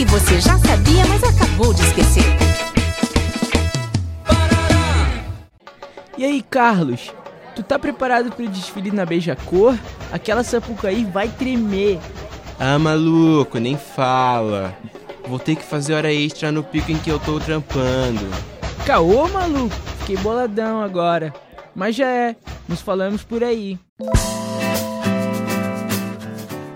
que você já sabia, mas acabou de esquecer. E aí, Carlos? Tu tá preparado pro desfile na Beija-Cor? Aquela Sapucaí vai tremer. Ah, maluco, nem fala. Vou ter que fazer hora extra no pico em que eu tô trampando. Caô, maluco? Fiquei boladão agora. Mas já é, nos falamos por aí.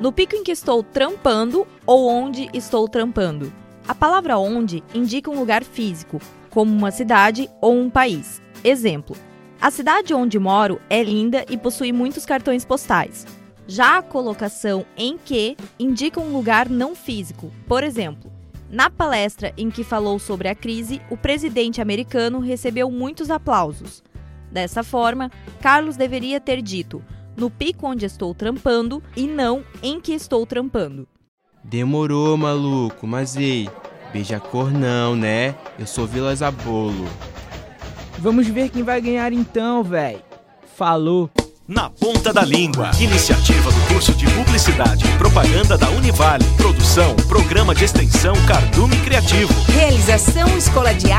No pico em que estou trampando ou onde estou trampando. A palavra onde indica um lugar físico, como uma cidade ou um país. Exemplo: A cidade onde moro é linda e possui muitos cartões postais. Já a colocação em que indica um lugar não físico. Por exemplo, na palestra em que falou sobre a crise, o presidente americano recebeu muitos aplausos. Dessa forma, Carlos deveria ter dito no pico onde estou trampando e não em que estou trampando. Demorou, maluco, mas ei, beija-cor não, né? Eu sou Vilas Abolo. Vamos ver quem vai ganhar então, véi. Falou! Na Ponta da Língua. Iniciativa do curso de Publicidade e Propaganda da Univale. Produção, Programa de Extensão Cardume Criativo. Realização Escola de